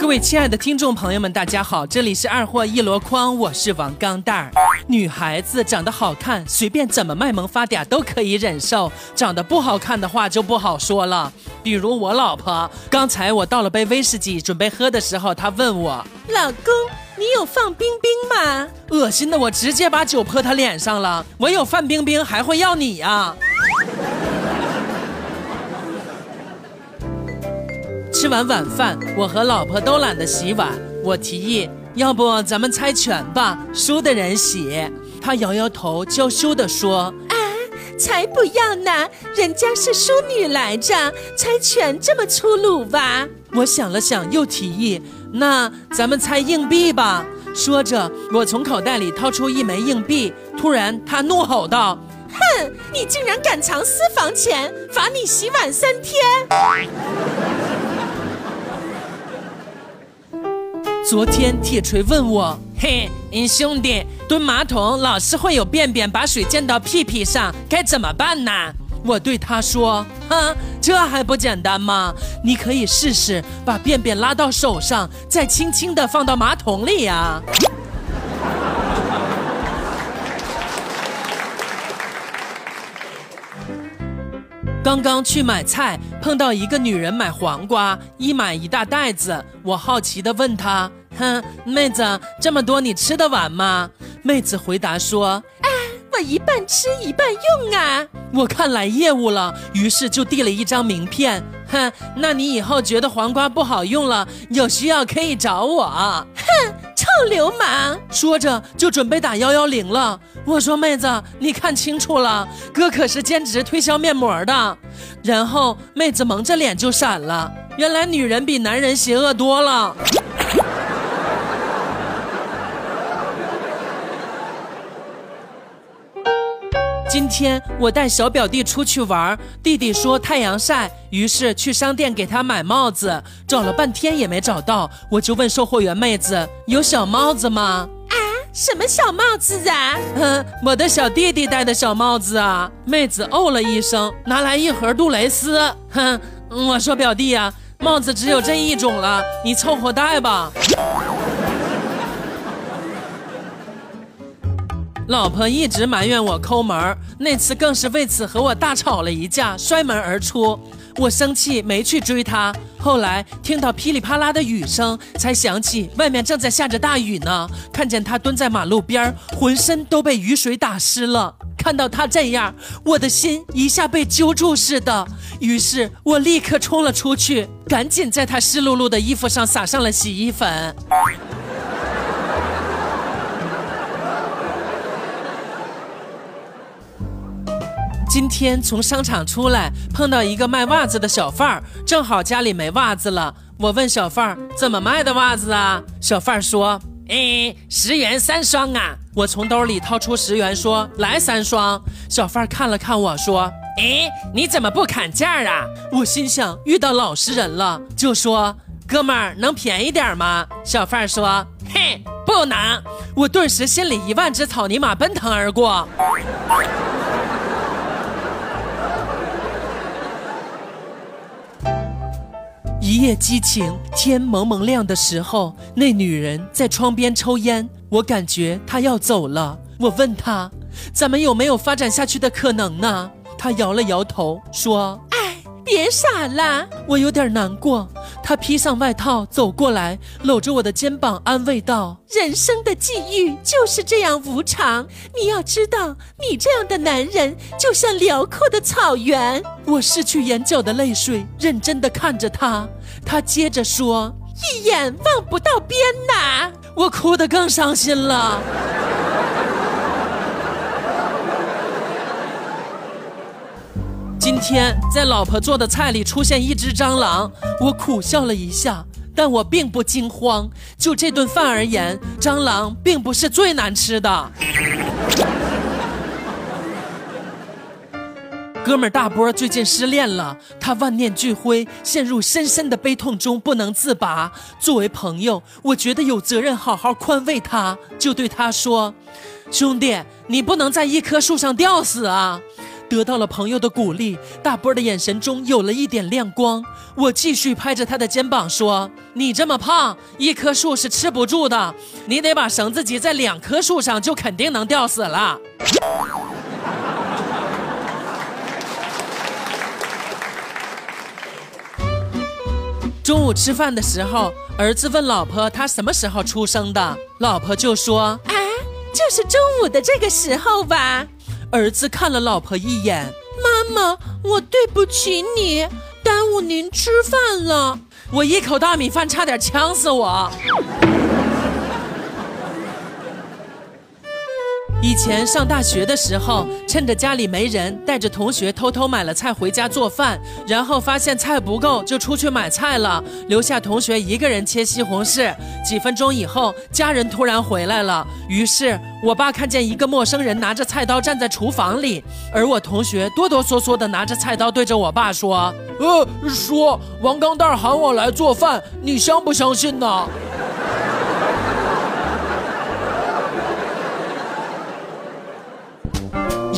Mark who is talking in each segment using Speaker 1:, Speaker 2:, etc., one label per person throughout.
Speaker 1: 各位亲爱的听众朋友们，大家好，这里是二货一箩筐，我是王钢蛋儿。女孩子长得好看，随便怎么卖萌发嗲都可以忍受；长得不好看的话就不好说了。比如我老婆，刚才我倒了杯威士忌准备喝的时候，她问我：“
Speaker 2: 老公，你有放冰冰吗？”
Speaker 1: 恶心的我直接把酒泼她脸上了。我有范冰冰，还会要你呀？吃完晚饭，我和老婆都懒得洗碗。我提议，要不咱们猜拳吧，输的人洗。她摇摇头，娇羞地说：“
Speaker 2: 啊，才不要呢！人家是淑女来着，猜拳这么粗鲁吧？”
Speaker 1: 我想了想，又提议：“那咱们猜硬币吧。”说着，我从口袋里掏出一枚硬币。突然，他怒吼道：“
Speaker 2: 哼，你竟然敢藏私房钱，罚你洗碗三天！”
Speaker 1: 昨天铁锤问我：“嘿，你兄弟蹲马桶老是会有便便把水溅到屁屁上，该怎么办呢？”我对他说：“哈，这还不简单吗？你可以试试把便便拉到手上，再轻轻的放到马桶里呀。”刚刚去买菜，碰到一个女人买黄瓜，一买一大袋子。我好奇地问她：“哼，妹子，这么多你吃得完吗？”妹子回答说：“
Speaker 2: 啊，我一半吃一半用啊。”
Speaker 1: 我看来业务了，于是就递了一张名片。哼，那你以后觉得黄瓜不好用了，有需要可以找我。
Speaker 2: 哼，臭流氓！
Speaker 1: 说着就准备打幺幺零了。我说妹子，你看清楚了，哥可是兼职推销面膜的。然后妹子蒙着脸就闪了。原来女人比男人邪恶多了。今天我带小表弟出去玩，弟弟说太阳晒，于是去商店给他买帽子，找了半天也没找到，我就问售货员妹子有小帽子吗？
Speaker 2: 啊，什么小帽子啊？
Speaker 1: 哼，我的小弟弟戴的小帽子啊！妹子哦了一声，拿来一盒杜蕾斯。哼，我说表弟呀，帽子只有这一种了，你凑合戴吧。老婆一直埋怨我抠门儿那次更是为此和我大吵了一架，摔门而出。我生气没去追她，后来听到噼里啪啦的雨声，才想起外面正在下着大雨呢。看见她蹲在马路边，浑身都被雨水打湿了。看到她这样，我的心一下被揪住似的。于是我立刻冲了出去，赶紧在她湿漉漉的衣服上撒上了洗衣粉。今天从商场出来，碰到一个卖袜子的小贩儿，正好家里没袜子了。我问小贩儿怎么卖的袜子啊？小贩儿说：“哎，十元三双啊。”我从兜里掏出十元，说：“来三双。”小贩儿看了看我说：“哎，你怎么不砍价啊？”我心想遇到老实人了，就说：“哥们儿，能便宜点吗？”小贩儿说：“嘿，不能。”我顿时心里一万只草泥马奔腾而过。一夜激情，天蒙蒙亮的时候，那女人在窗边抽烟，我感觉她要走了。我问她：“咱们有没有发展下去的可能呢？”她摇了摇头，说：“
Speaker 2: 哎，别傻了。”
Speaker 1: 我有点难过。她披上外套走过来，搂着我的肩膀，安慰道：“
Speaker 2: 人生的际遇就是这样无常，你要知道，你这样的男人就像辽阔的草原。”
Speaker 1: 我拭去眼角的泪水，认真的看着他。他接着说：“
Speaker 2: 一眼望不到边呐！”
Speaker 1: 我哭得更伤心了。天在老婆做的菜里出现一只蟑螂，我苦笑了一下，但我并不惊慌。就这顿饭而言，蟑螂并不是最难吃的。哥们儿大波最近失恋了，他万念俱灰，陷入深深的悲痛中不能自拔。作为朋友，我觉得有责任好好宽慰他，就对他说：“兄弟，你不能在一棵树上吊死啊！”得到了朋友的鼓励，大波的眼神中有了一点亮光。我继续拍着他的肩膀说：“你这么胖，一棵树是吃不住的，你得把绳子系在两棵树上，就肯定能吊死了。” 中午吃饭的时候，儿子问老婆他什么时候出生的，老婆就说：“
Speaker 2: 啊，就是中午的这个时候吧。”
Speaker 1: 儿子看了老婆一眼，
Speaker 2: 妈妈，我对不起你，耽误您吃饭了。
Speaker 1: 我一口大米饭差点呛死我。以前上大学的时候，趁着家里没人，带着同学偷偷买了菜回家做饭，然后发现菜不够，就出去买菜了，留下同学一个人切西红柿。几分钟以后，家人突然回来了，于是我爸看见一个陌生人拿着菜刀站在厨房里，而我同学哆哆嗦嗦的拿着菜刀对着我爸说：“呃，说王钢蛋喊我来做饭，你相不相信呢？”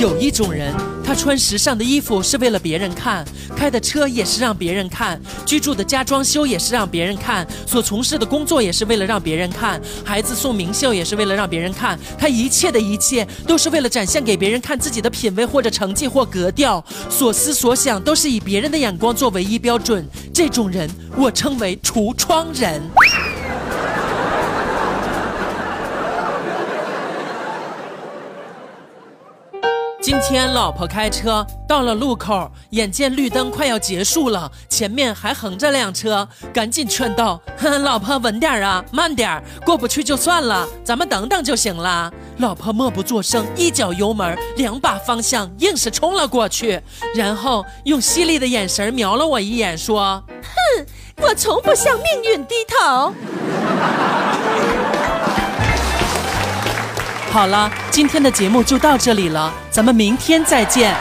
Speaker 1: 有一种人，他穿时尚的衣服是为了别人看，开的车也是让别人看，居住的家装修也是让别人看，所从事的工作也是为了让别人看，孩子送名校也是为了让别人看，他一切的一切都是为了展现给别人看自己的品味或者成绩或格调，所思所想都是以别人的眼光作唯一标准。这种人，我称为橱窗人。今天老婆开车到了路口，眼见绿灯快要结束了，前面还横着辆车，赶紧劝道：“哼，老婆稳点啊，慢点过不去就算了，咱们等等就行了。”老婆默不作声，一脚油门，两把方向，硬是冲了过去，然后用犀利的眼神瞄了我一眼，说：“
Speaker 2: 哼，我从不向命运低头。”
Speaker 1: 好了，今天的节目就到这里了，咱们明天再见。